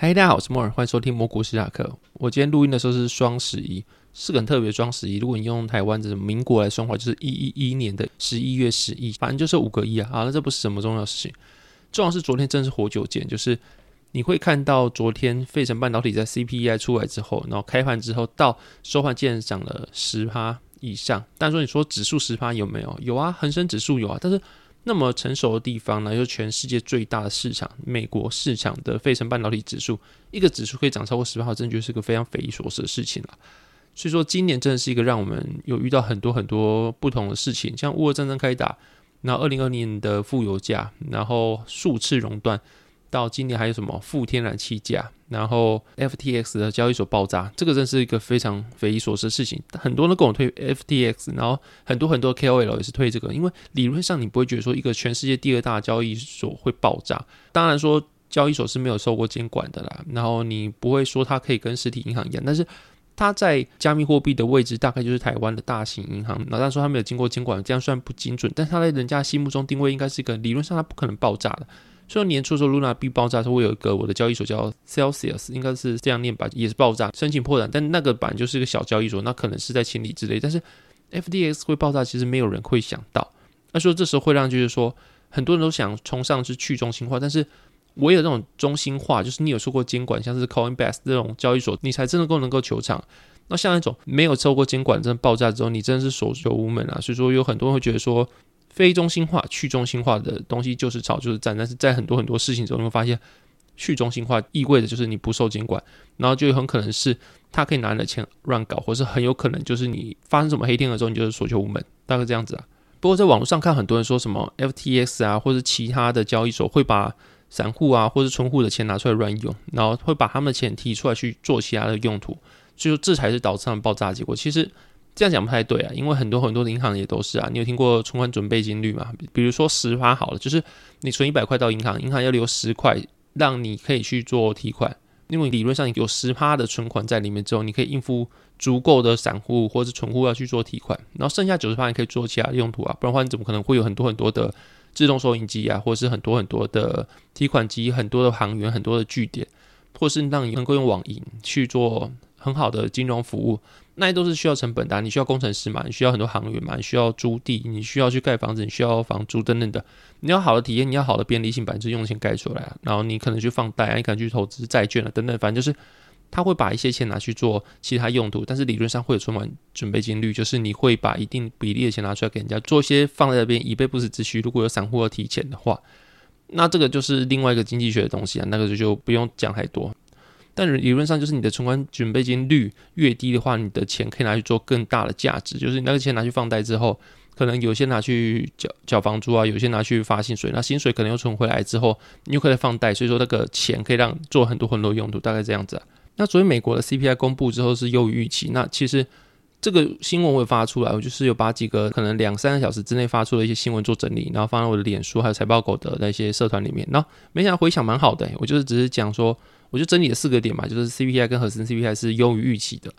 嗨，大家好，我是莫尔，欢迎收听摩股史塔克。我今天录音的时候是双十一，是个很特别的双十一。如果你用台湾的民国来算的话，就是一一一年的十一月十一，反正就是五个一啊。好，那这不是什么重要的事情，重要是昨天真是活久见，就是你会看到昨天费城半导体在 CPI 出来之后，然后开盘之后到收盘竟然涨了十趴以上。但说你说指数十趴有没有？有啊，恒生指数有啊，但是。那么成熟的地方呢，又全世界最大的市场，美国市场的费城半导体指数，一个指数可以涨超过十趴，真的就是个非常匪夷所思的事情了。所以说，今年真的是一个让我们有遇到很多很多不同的事情，像乌俄战争开打，然后二零二零年的富油价，然后数次熔断。到今年还有什么负天然气价，然后 FTX 的交易所爆炸，这个真是一个非常匪夷所思的事情。很多人都跟我推 FTX，然后很多很多 KOL 也是推这个，因为理论上你不会觉得说一个全世界第二大交易所会爆炸。当然说交易所是没有受过监管的啦，然后你不会说它可以跟实体银行一样，但是它在加密货币的位置大概就是台湾的大型银行。然后但说它没有经过监管，这样算不精准，但是它在人家心目中定位应该是一个理论上它不可能爆炸的。所以年初的时候，Luna B 爆炸的时候，我有一个我的交易所叫 Celsius，应该是这样念吧，也是爆炸，申请破产。但那个版就是一个小交易所，那可能是在清理之类。但是 FDX 会爆炸，其实没有人会想到。那说这时候会让就是说，很多人都想冲上去去中心化，但是唯有这种中心化，就是你有受过监管，像是 Coinbase 这种交易所，你才真的够能够求场。那像那种没有受过监管，真的爆炸之后，你真的是所求无门啊。所以说有很多人会觉得说。非中心化、去中心化的东西就是炒就是战，但是在很多很多事情中，你会发现去中心化意味着就是你不受监管，然后就很可能是他可以拿你的钱乱搞，或是很有可能就是你发生什么黑天鹅之后，你就是所求无门，大概这样子啊。不过在网络上看，很多人说什么 FTX 啊，或是其他的交易所会把散户啊，或是存户的钱拿出来乱用，然后会把他们的钱提出来去做其他的用途，所以说这才是导致他们爆炸的结果。其实。这样讲不太对啊，因为很多很多的银行也都是啊。你有听过存款准备金率吗？比如说十趴好了，就是你存一百块到银行，银行要留十块让你可以去做提款。因为理论上有十趴的存款在里面之后，你可以应付足够的散户或者存户要去做提款，然后剩下九十趴你可以做其他用途啊。不然的话，你怎么可能会有很多很多的自动收银机啊，或者是很多很多的提款机、很多的行员、很多的据点，或是让你能够用网银去做很好的金融服务？那些都是需要成本的，你需要工程师嘛，你需要很多行员嘛，你需要租地，你需要去盖房子，你需要房租等等的。你要好的体验，你要好的便利性，本身用钱盖出来啊。然后你可能去放贷啊，你可能去投资债券啊，等等，反正就是他会把一些钱拿去做其他用途，但是理论上会有存款准备金率，就是你会把一定比例的钱拿出来给人家做一些放在那边以备不时之需。如果有散户要提钱的话，那这个就是另外一个经济学的东西啊，那个就就不用讲太多。但理论上就是你的存款准备金率越低的话，你的钱可以拿去做更大的价值。就是你那个钱拿去放贷之后，可能有些拿去缴缴房租啊，有些拿去发薪水。那薪水可能又存回来之后，你又可以放贷。所以说那个钱可以让做很多很多用途，大概这样子。那所以美国的 CPI 公布之后是优于预期。那其实这个新闻我发出来，我就是有把几个可能两三个小时之内发出的一些新闻做整理，然后放在我的脸书还有财报狗的那些社团里面。然后没想到回响蛮好的，我就是只是讲说。我就整理了四个点嘛，就是 CPI 跟核心 CPI 是优于预期的。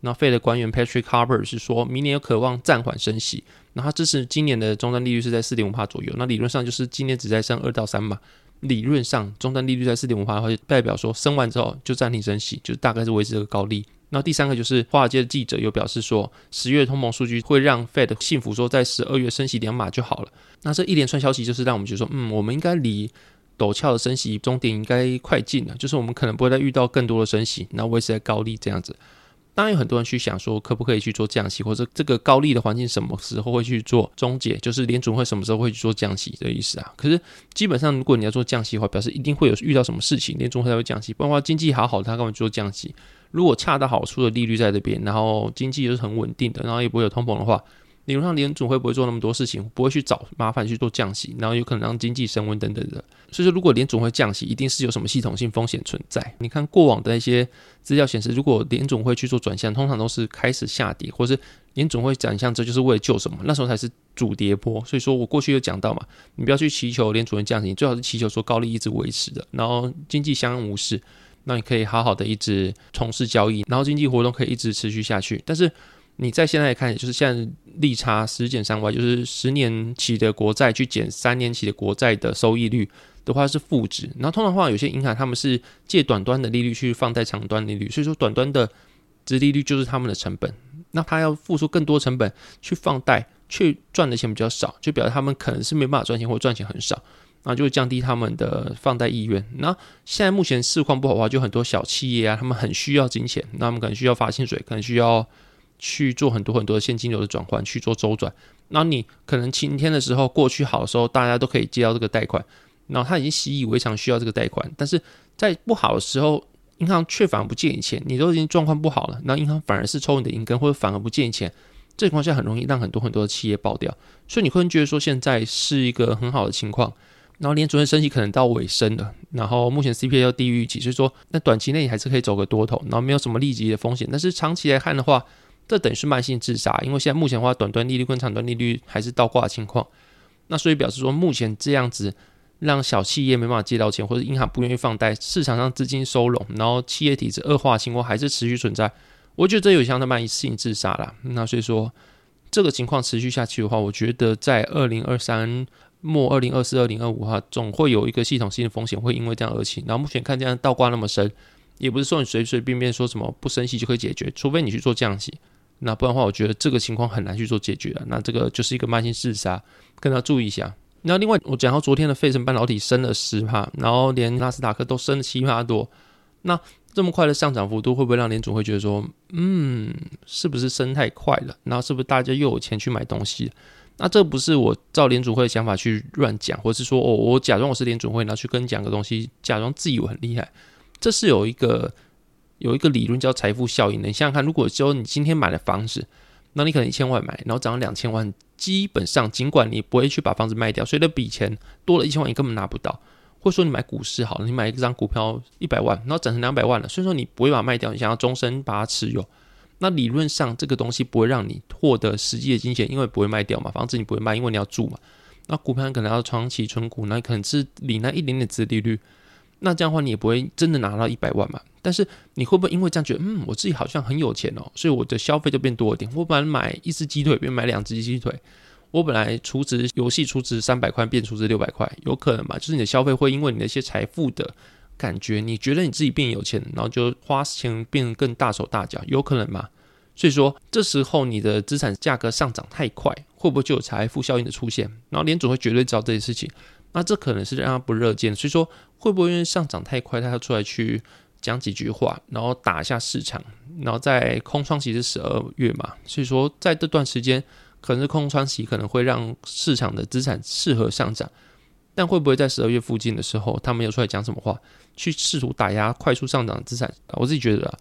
那费的官员 Patrick Harper 是说明年有渴望暂缓升息，那他支持今年的终端利率是在四点五帕左右。那理论上就是今年只在升二到三嘛。理论上终端利率在四点五帕的话，代表说升完之后就暂停升息，就大概是维持这个高利。那第三个就是华尔街的记者有表示说，十月通膨数据会让 Fed 信服说在十二月升息两码就好了。那这一连串消息就是让我们觉得说，嗯，我们应该离。陡峭的升息终点应该快近了，就是我们可能不会再遇到更多的升息，那维持在高利这样子。当然有很多人去想说，可不可以去做降息，或者这个高利的环境什么时候会去做终结，就是联准会什么时候会去做降息的意思啊？可是基本上，如果你要做降息的话，表示一定会有遇到什么事情，联准会才会降息。不然的话，经济好好的，他干嘛去做降息？如果恰到好处的利率在这边，然后经济又是很稳定的，然后也不会有通膨的话，理论上联总会不会做那么多事情，不会去找麻烦去做降息，然后有可能让经济升温等等的。所以说，如果联总会降息，一定是有什么系统性风险存在。你看过往的一些资料显示，如果联总会去做转向，通常都是开始下跌，或是联总会转向，这就是为了救什么？那时候才是主跌波。所以说我过去有讲到嘛，你不要去祈求联准会降息，你最好是祈求说高利一直维持的，然后经济相安无事。那你可以好好的一直从事交易，然后经济活动可以一直持续下去。但是你在现在看，就是现在利差十减三 y，就是十年期的国债去减三年期的国债的收益率的话是负值。然后通常话，有些银行他们是借短端的利率去放贷长端利率，所以说短端的殖利率就是他们的成本。那他要付出更多成本去放贷，却赚的钱比较少，就表示他们可能是没办法赚钱或赚钱很少。那就会降低他们的放贷意愿。那现在目前市况不好的话，就很多小企业啊，他们很需要金钱，那他们可能需要发薪水，可能需要去做很多很多的现金流的转换，去做周转。那你可能晴天的时候，过去好的时候，大家都可以接到这个贷款，然后他已经习以为常需要这个贷款。但是在不好的时候，银行却反而不借你钱，你都已经状况不好了，那银行反而是抽你的银根，或者反而不借你钱。这情况下很容易让很多很多的企业爆掉。所以你会觉得说现在是一个很好的情况。然后联准会升息可能到尾声了，然后目前 CPI 要低于预期，所以说那短期内你还是可以走个多头，然后没有什么立即的风险。但是长期来看的话，这等于是慢性自杀，因为现在目前的话，短端利率跟长端利率还是倒挂的情况。那所以表示说，目前这样子让小企业没办法借到钱，或者银行不愿意放贷，市场上资金收拢，然后企业体制恶化的情况还是持续存在。我觉得这有像的慢性自杀啦。那所以说，这个情况持续下去的话，我觉得在二零二三。末二零二四、二零二五哈，总会有一个系统性的风险会因为这样而起。然后目前看这样倒挂那么深，也不是说你随随便便说什么不升息就可以解决，除非你去做降息。那不然的话，我觉得这个情况很难去做解决了。那这个就是一个慢性自杀，跟大家注意一下。那另外我讲到昨天的费城半导体升了十帕，然后连纳斯达克都升了七趴多。那这么快的上涨幅度，会不会让联总会觉得说，嗯，是不是升太快了？然后是不是大家又有钱去买东西？那这不是我照联准会的想法去乱讲，或是说哦，我假装我是联准会，然后去跟你讲个东西，假装自己我很厉害。这是有一个有一个理论叫财富效应的。你想想看，如果说你今天买了房子，那你可能一千万买，然后涨了两千万，基本上尽管你不会去把房子卖掉，所以那笔钱多了一千万你根本拿不到。或者说你买股市好了，你买一张股票一百万，然后涨成两百万了，所以说你不会把它卖掉，你想要终身把它持有。那理论上，这个东西不会让你获得实际的金钱，因为不会卖掉嘛。房子你不会卖，因为你要住嘛。那股票可能要长期存股，那可能是领那一点点资利率。那这样的话，你也不会真的拿到一百万嘛。但是你会不会因为这样觉得，嗯，我自己好像很有钱哦，所以我的消费就变多一点。我本来买一只鸡腿，变买两只鸡腿。我本来储值游戏储值三百块，变储值六百块，有可能嘛？就是你的消费会因为你那些财富的。感觉你觉得你自己变有钱，然后就花钱变更大手大脚，有可能吗？所以说这时候你的资产价格上涨太快，会不会就有财富效应的出现？然后联准会绝对知道这件事情，那这可能是让他不热见。所以说会不会因为上涨太快，他要出来去讲几句话，然后打一下市场？然后在空窗期是十二月嘛，所以说在这段时间可能是空窗期，可能会让市场的资产适合上涨。但会不会在十二月附近的时候，他们又出来讲什么话，去试图打压快速上涨的资产？我自己觉得啊，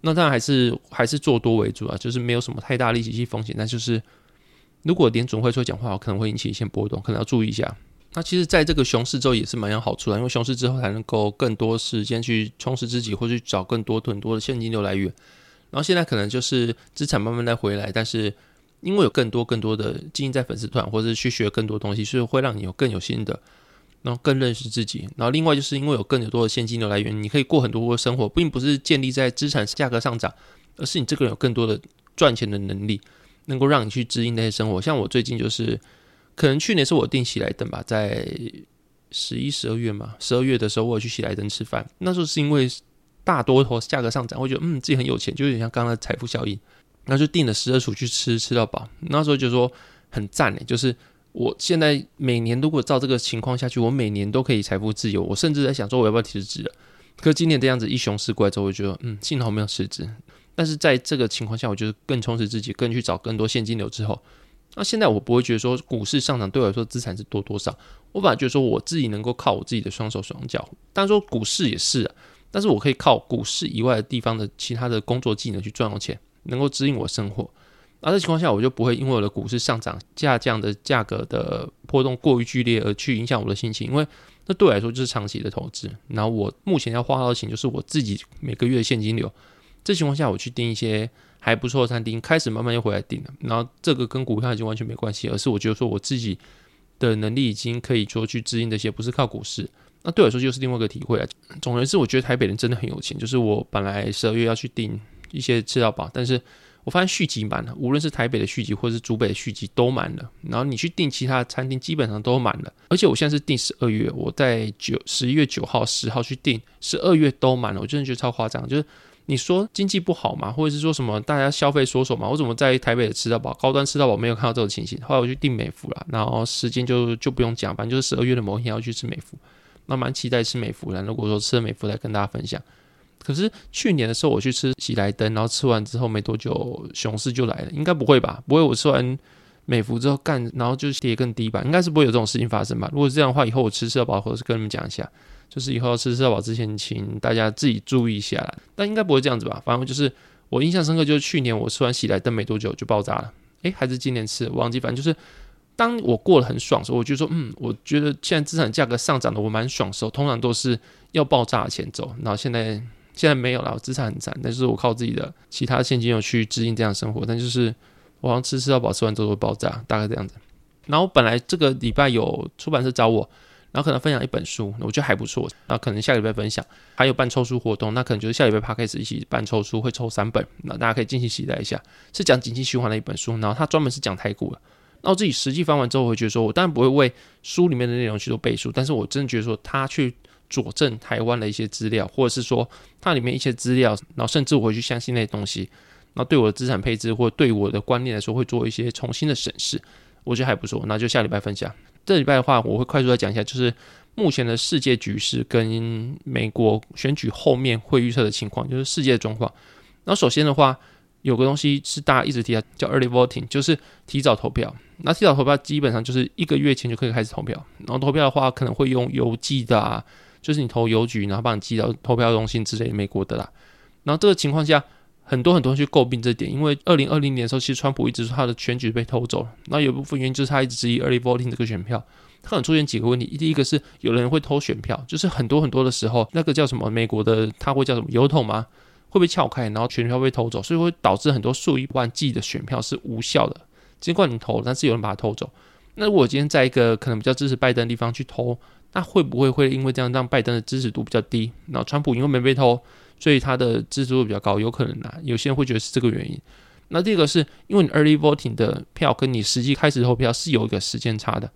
那当然还是还是做多为主啊，就是没有什么太大利息风险。但就是如果联总会出来讲话，可能会引起一些波动，可能要注意一下。那其实，在这个熊市之后也是蛮有好处的，因为熊市之后才能够更多时间去充实自己，或去找更多很多的现金流来源。然后现在可能就是资产慢慢再回来，但是因为有更多更多的经营在粉丝团，或者是去学更多东西，所以会让你有更有心的。然后更认识自己，然后另外就是因为有更多的现金流来源，你可以过很多的生活，并不是建立在资产价格上涨，而是你这个人有更多的赚钱的能力，能够让你去支应那些生活。像我最近就是，可能去年是我订喜来登吧，在十一、十二月嘛，十二月的时候我有去喜来登吃饭，那时候是因为大多头价格上涨，我觉得嗯自己很有钱，就有点像刚刚的财富效应，然后就订了十二厨去吃，吃到饱。那时候就说很赞诶，就是。我现在每年如果照这个情况下去，我每年都可以财富自由。我甚至在想说，我要不要辞职？可今年这样子一熊市过来之后，我就觉得嗯，幸好没有辞职。但是在这个情况下，我就是更充实自己，更去找更多现金流之后，那现在我不会觉得说股市上涨对我来说资产是多多少。我反而觉得说我自己能够靠我自己的双手双脚。当然说股市也是啊，但是我可以靠股市以外的地方的其他的工作技能去赚到钱，能够指引我生活。那这情况下，我就不会因为我的股市上涨、下降的价格的波动过于剧烈而去影响我的心情，因为那对我来说就是长期的投资。然后我目前要花到的钱就是我自己每个月的现金流。这情况下，我去订一些还不错的餐厅，开始慢慢又回来订了。然后这个跟股票已经完全没关系，而是我觉得说我自己的能力已经可以说去支应这些，不是靠股市。那对我来说就是另外一个体会啊。总而言之，我觉得台北人真的很有钱。就是我本来十二月要去订一些吃到饱，但是。我发现续集满了，无论是台北的续集或者是竹北的续集都满了。然后你去订其他的餐厅，基本上都满了。而且我现在是订十二月，我在九十一月九号、十号去订，十二月都满了。我真的觉得超夸张。就是你说经济不好嘛，或者是说什么大家消费缩手嘛？我怎么在台北的吃到饱、高端吃到饱没有看到这种情形？后来我去订美福了，然后时间就就不用讲，反正就是十二月的某一天要去吃美福。那蛮期待吃美福的。如果说吃了美福，再跟大家分享。可是去年的时候，我去吃喜来登，然后吃完之后没多久，熊市就来了。应该不会吧？不会，我吃完美孚之后干，然后就跌更低吧？应该是不会有这种事情发生吧？如果是这样的话，以后我吃社保，或者是跟你们讲一下，就是以后要吃社保之前，请大家自己注意一下啦。但应该不会这样子吧？反正就是我印象深刻，就是去年我吃完喜来登没多久就爆炸了。诶，还是今年吃，我忘记。反正就是当我过得很爽的时候，我就说，嗯，我觉得现在资产价格上涨的我蛮爽的时候，通常都是要爆炸的前奏。然后现在。现在没有了，我资产很惨，但是我靠自己的其他现金流去支应这样生活。但就是我好像吃吃到饱，吃完之后会爆炸，大概这样子。然后本来这个礼拜有出版社找我，然后可能分享一本书，我觉得还不错。然后可能下礼拜分享，还有办抽书活动，那可能就是下礼拜趴开始一起办抽书，会抽三本，那大家可以敬请期待一下。是讲景气循环的一本书，然后它专门是讲台股的。那我自己实际翻完之后，我会觉得说，我当然不会为书里面的内容去做背书，但是我真的觉得说，他去。佐证台湾的一些资料，或者是说它里面一些资料，然后甚至我会去相信那些东西，然后对我的资产配置或对我的观念来说，会做一些重新的审视，我觉得还不错。那就下礼拜分享。这礼拜的话，我会快速的讲一下，就是目前的世界局势跟美国选举后面会预测的情况，就是世界状况。那首先的话，有个东西是大家一直提到，叫 early voting，就是提早投票。那提早投票基本上就是一个月前就可以开始投票，然后投票的话可能会用邮寄的啊。就是你投邮局，然后帮你寄到投票中心之类，美国的啦。然后这个情况下，很多很多人去诟病这点，因为二零二零年的时候，其实川普一直说他的选举被偷走了。那有部分原因就是他一直质疑 early voting 这个选票，他可能出现几个问题。第一个是有人会偷选票，就是很多很多的时候，那个叫什么美国的，他会叫什么邮筒吗？会被撬开，然后选票被偷走，所以会导致很多数以万计的选票是无效的。尽管你投，但是有人把它偷走。那如果今天在一个可能比较支持拜登的地方去投，那会不会会因为这样让拜登的支持度比较低？然后川普因为没被偷，所以他的支持度比较高，有可能啊。有些人会觉得是这个原因。那第二个是因为你 early voting 的票跟你实际开始投票是有一个时间差的。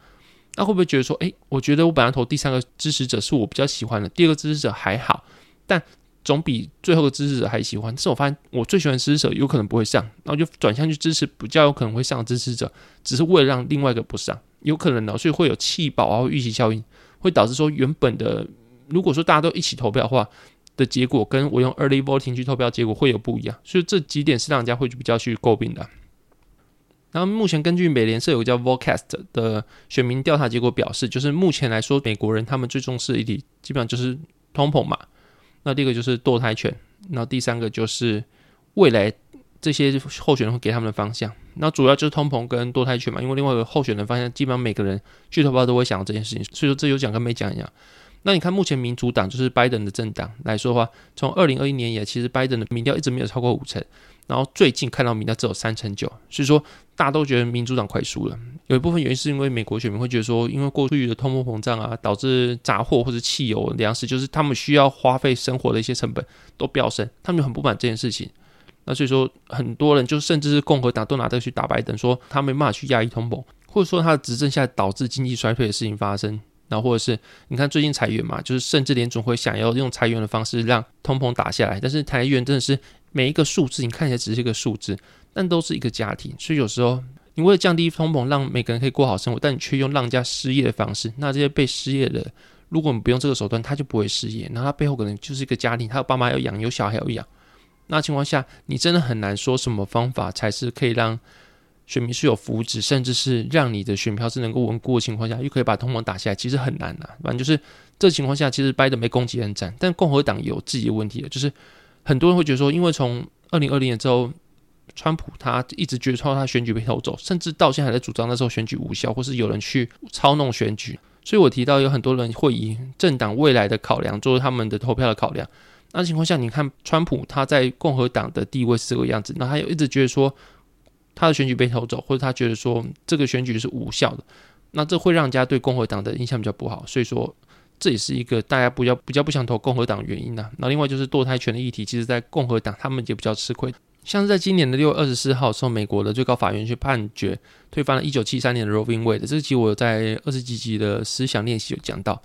那会不会觉得说，诶，我觉得我本来投第三个支持者是我比较喜欢的，第二个支持者还好，但总比最后的支持者还喜欢。但是我发现我最喜欢的支持者有可能不会上，然后就转向去支持比较有可能会上的支持者，只是为了让另外一个不上，有可能的，所以会有弃保啊，预期效应。会导致说原本的，如果说大家都一起投票的话的结果，跟我用 early voting 去投票结果会有不一样，所以这几点是让人家会比较去诟病的。然后目前根据美联社有个叫 Vocast 的选民调查结果表示，就是目前来说，美国人他们最重视的议题基本上就是通膨嘛，那第二个就是堕胎权，然后第三个就是未来。这些候选人会给他们的方向，那主要就是通膨跟多胎权嘛。因为另外一个候选人方向，基本上每个人去投票都会想到这件事情，所以说这有讲跟没讲一样。那你看目前民主党就是拜登的政党来说的话，从二零二一年以来，其实拜登的民调一直没有超过五成，然后最近看到民调只有三成九，所以说大家都觉得民主党快输了。有一部分原因是因为美国选民会觉得说，因为过去的通货膨胀啊，导致杂货或者汽油、粮食，就是他们需要花费生活的一些成本都飙升，他们就很不满这件事情。那所以说，很多人就甚至是共和党都拿这个去打拜登，说他没办法去压抑通膨，或者说他的执政下导致经济衰退的事情发生。然后或者是你看最近裁员嘛，就是甚至连总会想要用裁员的方式让通膨打下来，但是裁员真的是每一个数字你看起来只是一个数字，但都是一个家庭。所以有时候你为了降低通膨，让每个人可以过好生活，但你却用让人家失业的方式，那这些被失业的，如果你不用这个手段，他就不会失业。然后他背后可能就是一个家庭，他有爸妈要养，有小孩要养。那情况下，你真的很难说什么方法才是可以让选民是有福祉，甚至是让你的选票是能够稳固的情况下，又可以把通膨打下来，其实很难呐、啊。反正就是这情况下，其实拜登没攻击很惨，但共和党有自己的问题的，就是很多人会觉得说，因为从二零二零年之后川普他一直觉得说他选举被偷走，甚至到现在还在主张那时候选举无效，或是有人去操弄选举。所以我提到有很多人会以政党未来的考量作为他们的投票的考量。那情况下，你看川普他在共和党的地位是这个样子，那他又一直觉得说他的选举被偷走，或者他觉得说这个选举是无效的，那这会让人家对共和党的印象比较不好。所以说这也是一个大家比较比较不想投共和党的原因呐。那另外就是堕胎权的议题，其实在共和党他们也比较吃亏。像是在今年的六月二十四号的时候，美国的最高法院去判决推翻了一九七三年的 Roe v. Wade 的，这个其实我在二十几集的思想练习有讲到。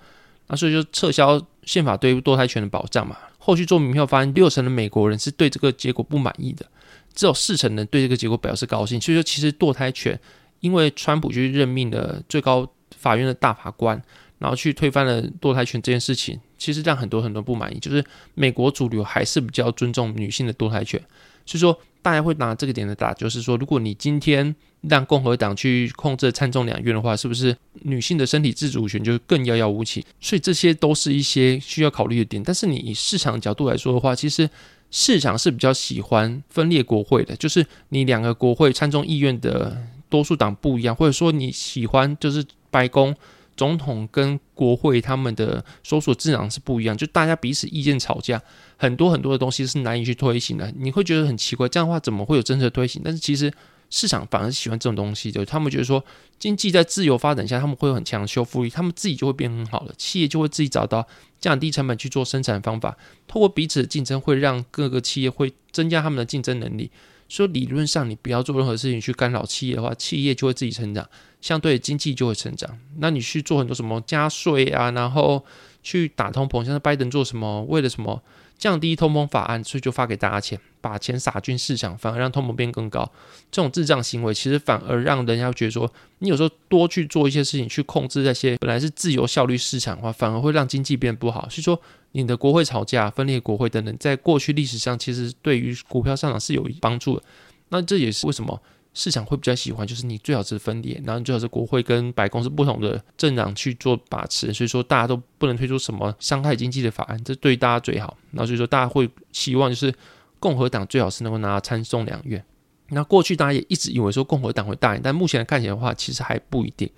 那所以就撤销宪法对堕胎权的保障嘛。后续做民调发现，六成的美国人是对这个结果不满意的，只有四成人对这个结果表示高兴。所以说，其实堕胎权，因为川普去任命了最高法院的大法官，然后去推翻了堕胎权这件事情，其实让很多很多不满意。就是美国主流还是比较尊重女性的堕胎权。所以说，大家会拿这个点来打，就是说，如果你今天让共和党去控制参众两院的话，是不是女性的身体自主权就更遥遥无期？所以这些都是一些需要考虑的点。但是你以市场角度来说的话，其实市场是比较喜欢分裂国会的，就是你两个国会参众议院的多数党不一样，或者说你喜欢就是白宫。总统跟国会他们的所属政党是不一样，就大家彼此意见吵架，很多很多的东西是难以去推行的。你会觉得很奇怪，这样的话怎么会有政策推行？但是其实市场反而是喜欢这种东西就，他们觉得说经济在自由发展下，他们会有很强的修复力，他们自己就会变很好了，企业就会自己找到降低成本去做生产方法，透过彼此的竞争，会让各个企业会增加他们的竞争能力。说理论上，你不要做任何事情去干扰企业的话，企业就会自己成长，相对经济就会成长。那你去做很多什么加税啊，然后去打通膨，像是拜登做什么，为了什么降低通膨法案，所以就发给大家钱，把钱撒进市场，反而让通膨变更高。这种智障行为，其实反而让人家觉得说，你有时候多去做一些事情去控制那些本来是自由效率市场的话，反而会让经济变不好。所以说。你的国会吵架、分裂国会等等，在过去历史上其实对于股票上涨是有帮助的。那这也是为什么市场会比较喜欢，就是你最好是分裂，然后最好是国会跟白宫是不同的政党去做把持。所以说大家都不能推出什么伤害经济的法案，这对大家最好。那所以说大家会希望就是共和党最好是能够拿到参众两院。那过去大家也一直以为说共和党会大赢，但目前看起来的话，其实还不一定。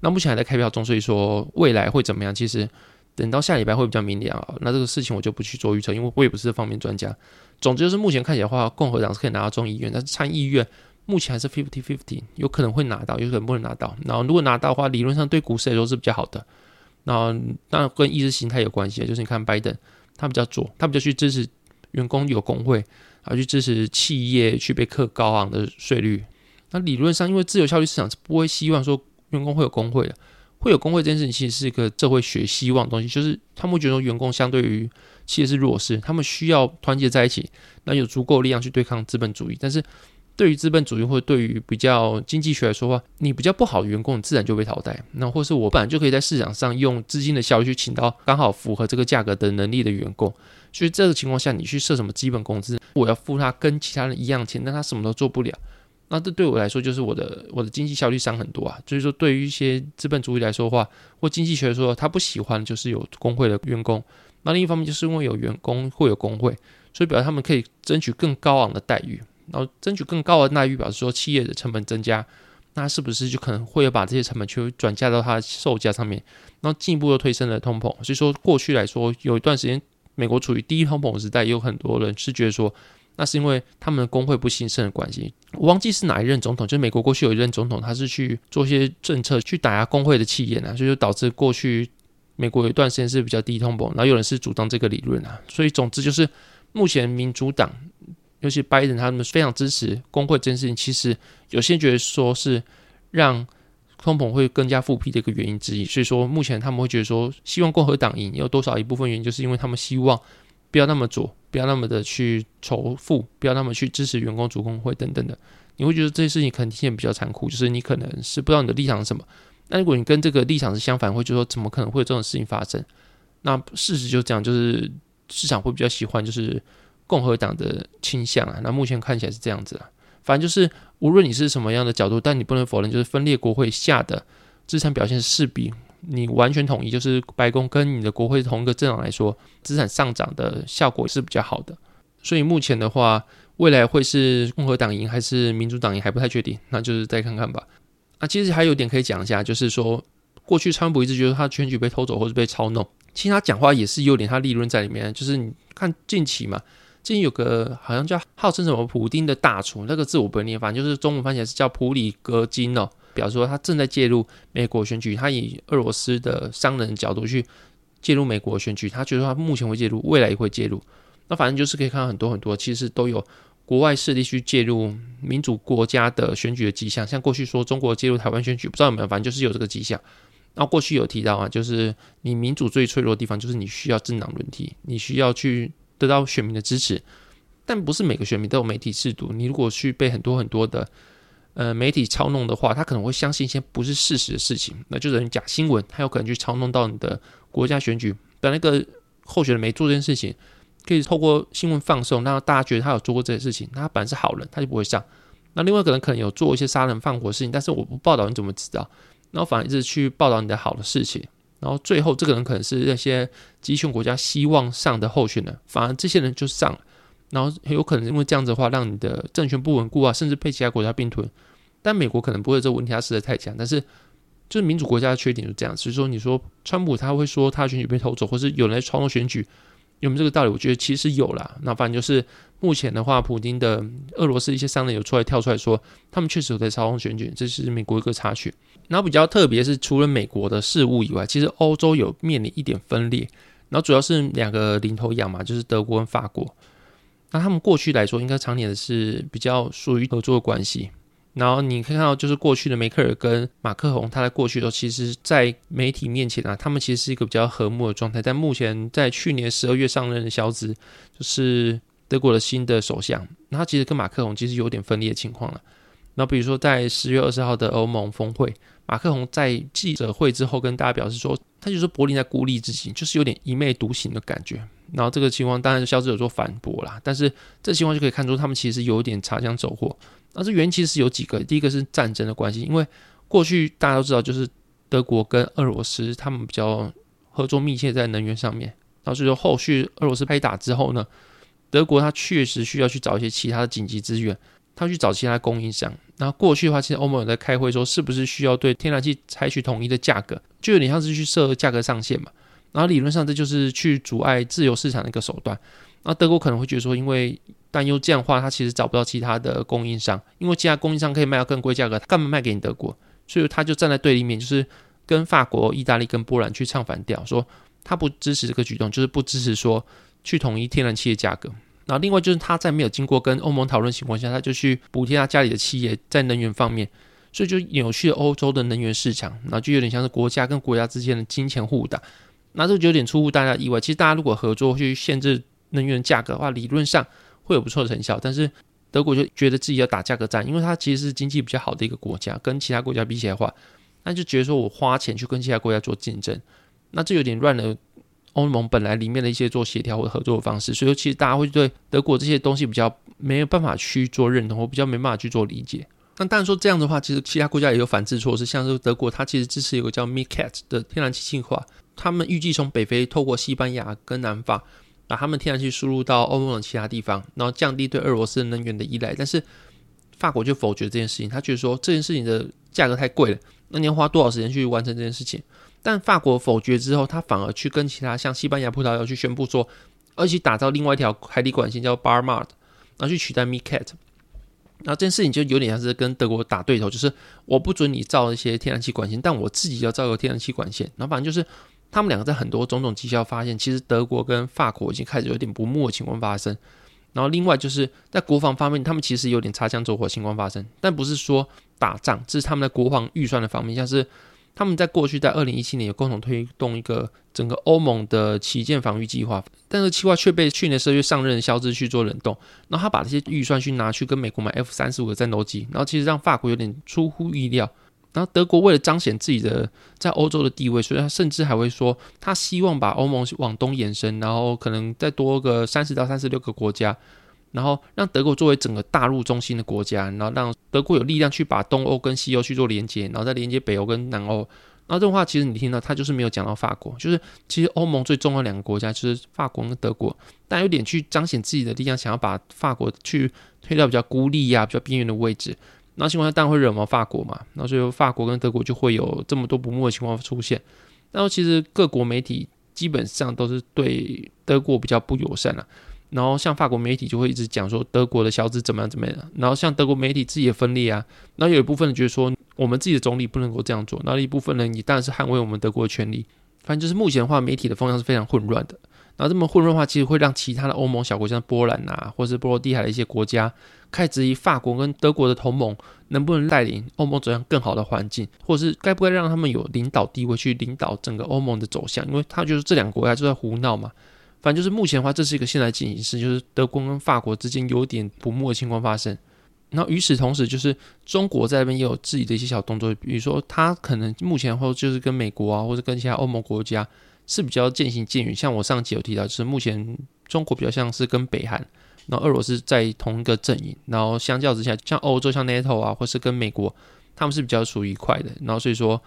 那目前还在开票中，所以说未来会怎么样？其实。等到下礼拜会比较明了，那这个事情我就不去做预测，因为我也不是这方面专家。总之就是目前看起来的话，共和党是可以拿到众议院，但是参议院目前还是 fifty fifty，有可能会拿到，有可能不能拿到。然后如果拿到的话，理论上对股市来说是比较好的。然后当然跟意识形态有关系，就是你看拜登他比较左，他比较去支持员工有工会，而去支持企业去被课高昂的税率。那理论上，因为自由效率市场是不会希望说员工会有工会的。会有工会这件事情，其实是一个社会学希望的东西，就是他们觉得员工相对于企业是弱势，他们需要团结在一起，那有足够力量去对抗资本主义。但是对于资本主义或者对于比较经济学来说的话，你比较不好的员工，你自然就被淘汰。那或是我本来就可以在市场上用资金的效率去请到刚好符合这个价格的能力的员工，所以这个情况下，你去设什么基本工资，我要付他跟其他人一样钱，但他什么都做不了。那这对我来说就是我的我的经济效率伤很多啊，所以说对于一些资本主义来说的话，或经济学来说，他不喜欢就是有工会的员工。那另一方面就是因为有员工会有工会，所以表示他们可以争取更高昂的待遇，然后争取更高的待遇，表示说企业的成本增加，那是不是就可能会有把这些成本去转嫁到它的售价上面，然后进一步又推升了通膨。所以说过去来说有一段时间美国处于低通膨时代，也有很多人是觉得说。那是因为他们的工会不兴盛的关系。我忘记是哪一任总统，就是美国过去有一任总统，他是去做一些政策去打压工会的企业呢，所以就导致过去美国有一段时间是比较低通膨。然后有人是主张这个理论啊，所以总之就是目前民主党，尤其拜登他们非常支持工会这件事情。其实有些人觉得说是让通膨会更加复辟的一个原因之一。所以说目前他们会觉得说，希望共和党赢有多少一部分原因，就是因为他们希望。不要那么左，不要那么的去仇富，不要那么去支持员工主工会等等的，你会觉得这些事情可能听起来比较残酷，就是你可能是不知道你的立场是什么。那如果你跟这个立场是相反，会觉得说怎么可能会有这种事情发生？那事实就这样，就是市场会比较喜欢就是共和党的倾向啊。那目前看起来是这样子啊。反正就是无论你是什么样的角度，但你不能否认，就是分裂国会下的资产表现是比。你完全统一，就是白宫跟你的国会同一个政党来说，资产上涨的效果是比较好的。所以目前的话，未来会是共和党赢还是民主党赢还不太确定，那就是再看看吧。啊，其实还有点可以讲一下，就是说过去川普一直觉得他选举被偷走或是被操弄，其实他讲话也是有点他利润在里面。就是你看近期嘛，近期有个好像叫号称什么普丁的大厨，那个字我不会念，反正就是中文翻起来是叫普里格金哦，表示说他正在介入美国选举，他以俄罗斯的商人角度去介入美国选举，他觉得他目前会介入，未来也会介入。那反正就是可以看到很多很多，其实都有。国外势力去介入民主国家的选举的迹象，像过去说中国介入台湾选举，不知道有没有，反正就是有这个迹象。然后过去有提到啊，就是你民主最脆弱的地方，就是你需要政党轮替，你需要去得到选民的支持，但不是每个选民都有媒体制度。你如果去被很多很多的呃媒体操弄的话，他可能会相信一些不是事实的事情，那就等于假新闻，他有可能去操弄到你的国家选举。本来那个候选人没做这件事情。可以透过新闻放送，让大家觉得他有做过这些事情，那他本来是好人，他就不会上。那另外一个人可能有做一些杀人放火的事情，但是我不报道，你怎么知道？然后反而一直去报道你的好的事情，然后最后这个人可能是那些集权国家希望上的候选人，反而这些人就上了，然后很有可能因为这样子的话，让你的政权不稳固啊，甚至被其他国家并吞。但美国可能不会这个问题，它实在太强。但是就是民主国家的缺点就是这样，所以说你说川普他会说他选举被偷走，或是有人来操弄选举。有没有这个道理？我觉得其实有啦。那反正就是目前的话，普京的俄罗斯一些商人有出来跳出来说，他们确实有在操纵选举，这是美国一个插曲。然后比较特别是，除了美国的事务以外，其实欧洲有面临一点分裂。然后主要是两个领头羊嘛，就是德国跟法国。那他们过去来说，应该常年的是比较属于合作关系。然后你可以看到，就是过去的梅克尔跟马克宏，他在过去的时候，其实，在媒体面前啊，他们其实是一个比较和睦的状态。但目前在去年十二月上任的肖兹，就是德国的新的首相，那他其实跟马克宏其实有点分裂的情况了。那比如说在十月二十号的欧盟峰会，马克宏在记者会之后跟大家表示说，他就说柏林在孤立自己，就是有点一昧独行的感觉。然后这个情况当然萧兹有做反驳啦，但是这情况就可以看出他们其实有点擦枪走火。那这原因其实有几个，第一个是战争的关系，因为过去大家都知道，就是德国跟俄罗斯他们比较合作密切在能源上面。然后所以说后续俄罗斯开打之后呢，德国它确实需要去找一些其他的紧急资源，他去找其他供应商。然后过去的话，其实欧盟有在开会说，是不是需要对天然气采取统一的价格，就有点像是去设价格上限嘛。然后理论上这就是去阻碍自由市场的一个手段。那德国可能会觉得说，因为担忧这样的话，他其实找不到其他的供应商，因为其他供应商可以卖到更贵价格，他干嘛卖给你德国？所以他就站在对立面，就是跟法国、意大利跟波兰去唱反调，说他不支持这个举动，就是不支持说去统一天然气的价格。然后另外就是他在没有经过跟欧盟讨论情况下，他就去补贴他家里的企业在能源方面，所以就扭曲了欧洲的能源市场，然后就有点像是国家跟国家之间的金钱互打。那这就有点出乎大家意外。其实大家如果合作去限制能源价格的话，理论上。会有不错的成效，但是德国就觉得自己要打价格战，因为它其实是经济比较好的一个国家，跟其他国家比起来的话，那就觉得说我花钱去跟其他国家做竞争，那这有点乱了欧盟本来里面的一些做协调或者合作的方式，所以其实大家会对德国这些东西比较没有办法去做认同，或比较没办法去做理解。那当然说这样的话，其实其他国家也有反制措施，像是德国，它其实支持一个叫 MiCat 的天然气计划，他们预计从北非透过西班牙跟南法。把他们天然气输入到欧盟的其他地方，然后降低对俄罗斯能源的依赖。但是法国就否决这件事情，他觉得说这件事情的价格太贵了，那你要花多少时间去完成这件事情？但法国否决之后，他反而去跟其他像西班牙、葡萄牙去宣布说，而且打造另外一条海底管线叫 Barmart，然后去取代 MidCat。然后这件事情就有点像是跟德国打对头，就是我不准你造一些天然气管线，但我自己要造一个天然气管线。然后反正就是。他们两个在很多种种绩效发现，其实德国跟法国已经开始有点不睦的情况发生。然后另外就是在国防方面，他们其实有点擦枪走火情况发生，但不是说打仗，这是他们在国防预算的方面，像是他们在过去在二零一七年有共同推动一个整个欧盟的旗舰防御计划，但是计划却被去年十二月上任的肖兹去做冷冻，然后他把这些预算去拿去跟美国买 F 三十五的战斗机，然后其实让法国有点出乎意料。然后德国为了彰显自己的在欧洲的地位，所以他甚至还会说，他希望把欧盟往东延伸，然后可能再多个三十到三十六个国家，然后让德国作为整个大陆中心的国家，然后让德国有力量去把东欧跟西欧去做连接，然后再连接北欧跟南欧，然后这种话其实你听到，他就是没有讲到法国，就是其实欧盟最重要两个国家就是法国跟德国，但有点去彰显自己的力量，想要把法国去推到比较孤立呀、比较边缘的位置。那情况下当然会惹毛法国嘛，那所以法国跟德国就会有这么多不睦的情况出现。然后其实各国媒体基本上都是对德国比较不友善了、然后像法国媒体就会一直讲说德国的小子怎么样怎么样，然后像德国媒体自己也分裂啊，然后有一部分人觉得说。我们自己的总理不能够这样做，那一部分人也当然是捍卫我们德国的权利。反正就是目前的话，媒体的风向是非常混乱的。然后这么混乱的话，其实会让其他的欧盟小国，像波兰啊，或是波罗的海的一些国家，开始质疑法国跟德国的同盟能不能带领欧盟走向更好的环境，或者是该不该让他们有领导地位去领导整个欧盟的走向？因为他就是这两个国家就在胡闹嘛。反正就是目前的话，这是一个现在进行式，就是德国跟法国之间有点不睦的情况发生。然后与此同时，就是中国在那边也有自己的一些小动作，比如说他可能目前或就是跟美国啊，或者跟其他欧盟国家是比较渐行渐远。像我上集有提到，就是目前中国比较像是跟北韩，然后俄罗斯在同一个阵营，然后相较之下，像欧洲像 NATO 啊，或是跟美国，他们是比较属于一块的。然后所以说，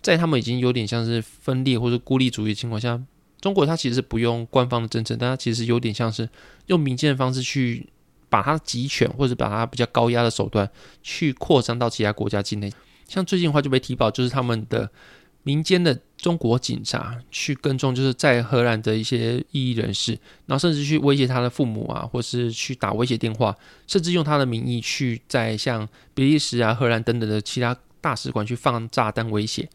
在他们已经有点像是分裂或者孤立主义的情况下，中国它其实不用官方的政策，但它其实有点像是用民间的方式去。把它集权，或者把它比较高压的手段去扩张到其他国家境内，像最近的话就被提报，就是他们的民间的中国警察去跟踪，就是在荷兰的一些异议人士，然后甚至去威胁他的父母啊，或是去打威胁电话，甚至用他的名义去在像比利时啊、荷兰等等的其他大使馆去放炸弹威胁，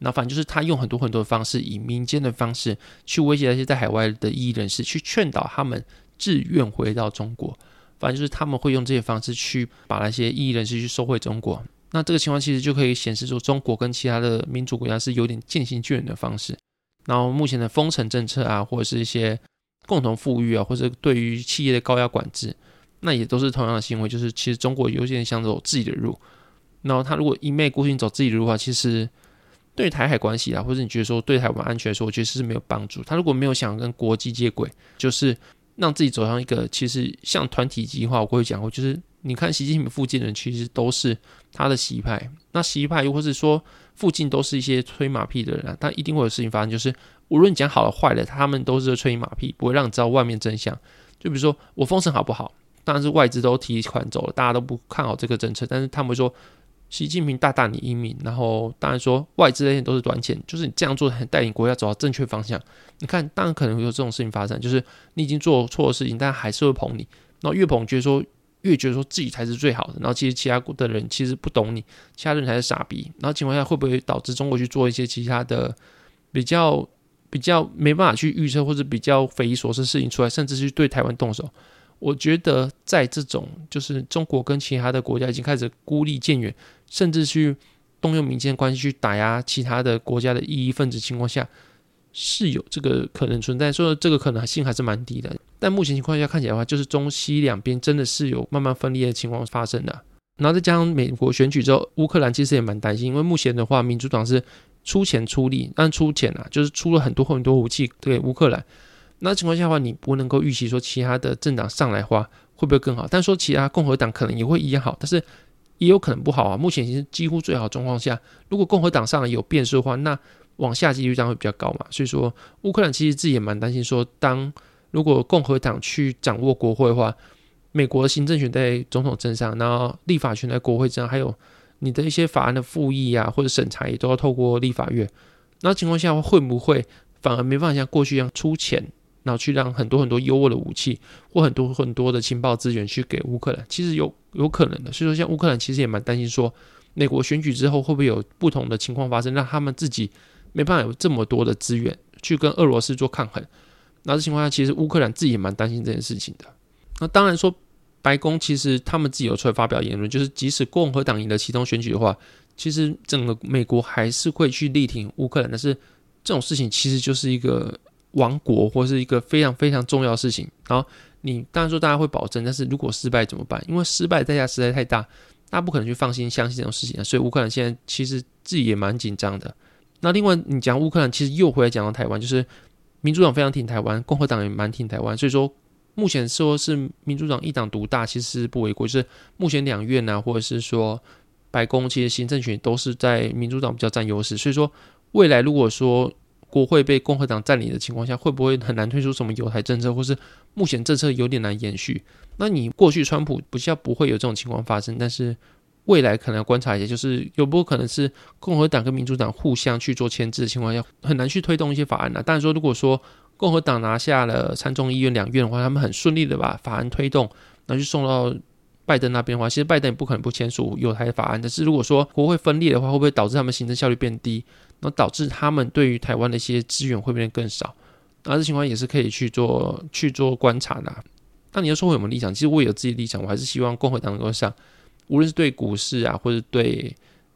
那反正就是他用很多很多的方式，以民间的方式去威胁那些在海外的异议人士，去劝导他们自愿回到中国。反正就是他们会用这些方式去把那些异议人士去收回中国，那这个情况其实就可以显示出中国跟其他的民主国家是有点渐行渐远的方式。然后目前的封城政策啊，或者是一些共同富裕啊，或者对于企业的高压管制，那也都是同样的行为。就是其实中国有点想走自己的路，然后他如果一昧孤行走自己的路的话，其实对台海关系啊，或者你觉得说对台湾安全来说，我觉得是没有帮助。他如果没有想跟国际接轨，就是。让自己走上一个其实像团体计划，我会讲过，就是你看习近平附近的人，其实都是他的习派。那习派又或是说附近都是一些吹马屁的人啊，但一定会有事情发生。就是无论讲好了坏的，他们都是吹马屁，不会让你知道外面真相。就比如说我封城好不好？当然是外资都提款走了，大家都不看好这个政策，但是他们说。习近平大大你英明，然后当然说外资那些都是短浅，就是你这样做很带领国家走到正确方向。你看，当然可能会有这种事情发生，就是你已经做错的事情，但还是会捧你，然后越捧觉得说越觉得说自己才是最好的，然后其实其他的人其实不懂你，其他人才是傻逼。然后情况下会不会导致中国去做一些其他的比较比较没办法去预测或者比较匪夷所思事情出来，甚至是对台湾动手？我觉得在这种就是中国跟其他的国家已经开始孤立渐远，甚至去动用民间关系去打压其他的国家的异议分子情况下，是有这个可能存在，说这个可能性还是蛮低的。但目前情况下看起来的话，就是中西两边真的是有慢慢分裂的情况发生的。然后再加上美国选举之后，乌克兰其实也蛮担心，因为目前的话，民主党是出钱出力，但出钱啊，就是出了很多很多武器给乌克兰。那情况下的话，你不能够预期说其他的政党上来的话会不会更好？但说其他共和党可能也会一样好，但是也有可能不好啊。目前其实几乎最好状况下，如果共和党上来有变数的话，那往下几率将会比较高嘛。所以说，乌克兰其实自己也蛮担心说，当如果共和党去掌握国会的话，美国的行政权在总统身上，然后立法权在国会上，还有你的一些法案的复议啊或者审查也都要透过立法院。那情况下会不会反而没办法像过去一样出钱？然后去让很多很多优渥的武器或很多很多的情报资源去给乌克兰，其实有有可能的。所以说，像乌克兰其实也蛮担心，说美国选举之后会不会有不同的情况发生，让他们自己没办法有这么多的资源去跟俄罗斯做抗衡。那这情况下，其实乌克兰自己也蛮担心这件事情的。那当然说，白宫其实他们自己有出来发表言论，就是即使共和党赢了其中选举的话，其实整个美国还是会去力挺乌克兰。但是这种事情其实就是一个。亡国或是一个非常非常重要的事情，然后你当然说大家会保证，但是如果失败怎么办？因为失败代价实在太大，大家不可能去放心相信这种事情啊，所以乌克兰现在其实自己也蛮紧张的。那另外你讲乌克兰，其实又回来讲到台湾，就是民主党非常挺台湾，共和党也蛮挺台湾，所以说目前说是民主党一党独大，其实是不为过，就是目前两院啊，或者是说白宫，其实行政权都是在民主党比较占优势，所以说。未来如果说国会被共和党占领的情况下，会不会很难推出什么犹太政策，或是目前政策有点难延续？那你过去川普不像不会有这种情况发生，但是未来可能要观察一下，就是有没有可能是共和党跟民主党互相去做牵制的情况下，很难去推动一些法案呢？当然说，如果说共和党拿下了参众议院两院的话，他们很顺利的把法案推动，然后就送到拜登那边的话，其实拜登也不可能不签署犹太法案。但是如果说国会分裂的话，会不会导致他们行政效率变低？那导致他们对于台湾的一些资源会变得更少？那这情况也是可以去做去做观察的。那你要说我有没有立场？其实我也有自己的立场，我还是希望共和党能够上，无论是对股市啊，或者对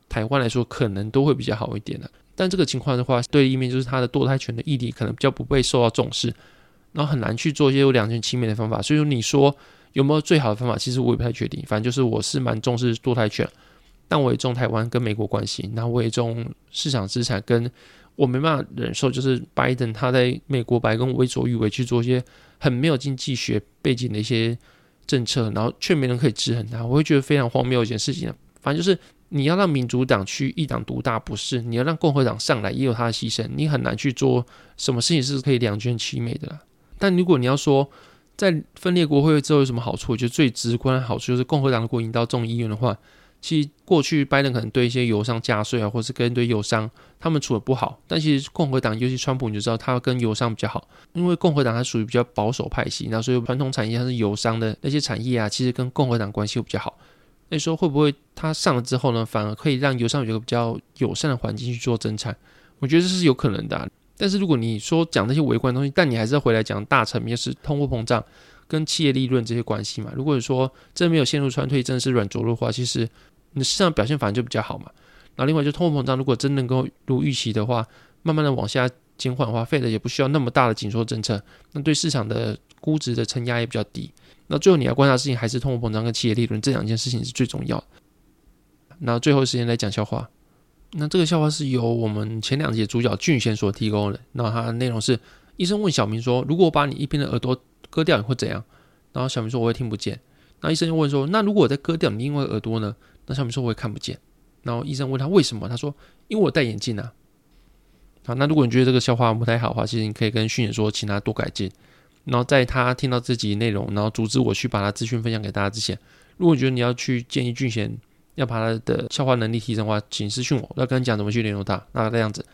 台湾来说，可能都会比较好一点的。但这个情况的话，对立面就是他的堕胎权的议题可能比较不被受到重视，然后很难去做一些有两全其美的方法。所以说，你说。有没有最好的方法？其实我也不太确定。反正就是我是蛮重视堕胎权，但我也重台湾跟美国关系，然后我也重市场资产，跟我没办法忍受就是拜登他在美国白宫为所欲为去做一些很没有经济学背景的一些政策，然后却没人可以制衡他，我会觉得非常荒谬一件事情。反正就是你要让民主党去一党独大，不是你要让共和党上来也有他的牺牲，你很难去做什么事情是可以两全其美的。但如果你要说，在分裂国会之后有什么好处？我觉得最直观的好处就是共和党如果赢到众议院的话，其实过去拜登可能对一些油商加税啊，或是跟对油商他们处得不好，但其实共和党尤其川普你就知道他跟油商比较好，因为共和党它属于比较保守派系，那所以传统产业它是油商的那些产业啊，其实跟共和党关系会比较好。那时候会不会他上了之后呢，反而可以让油商有一个比较友善的环境去做增产？我觉得这是有可能的啊。但是如果你说讲那些微观的东西，但你还是要回来讲大层面，是通货膨胀跟企业利润这些关系嘛。如果说真没有陷入川退，真的是软着陆的话，其实你市场表现反而就比较好嘛。然后另外就通货膨胀，如果真能够如预期的话，慢慢的往下减缓的话，Fed 也不需要那么大的紧缩政策，那对市场的估值的承压也比较低。那最后你要观察的事情还是通货膨胀跟企业利润这两件事情是最重要的。那最后时间来讲笑话。那这个笑话是由我们前两集的主角俊贤所提供的。那它的内容是：医生问小明说：“如果我把你一边的耳朵割掉，你会怎样？”然后小明说：“我会听不见。”那医生又问说：“那如果我再割掉你另外耳朵呢？”那小明说：“我也看不见。”然后医生问他为什么？他说：“因为我戴眼镜啊。”好，那如果你觉得这个笑话不太好的话，其实你可以跟俊贤说，请他多改进。然后在他听到这集内容，然后阻止我去把他资讯分享给大家之前，如果你觉得你要去建议俊贤。要把他的消化能力提升的话，请私讯我，要跟你讲怎么去联络他。那这样子，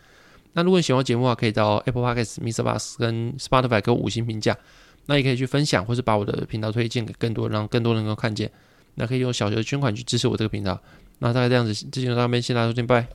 那如果你喜欢节目的话，可以到 Apple Podcasts、Mr. Bus 跟 Spotify 给我五星评价。那也可以去分享，或是把我的频道推荐给更多，让更多人能够看见。那可以用小小的捐款去支持我这个频道。那大概这样子，这期就到这边，谢谢大家收听，拜。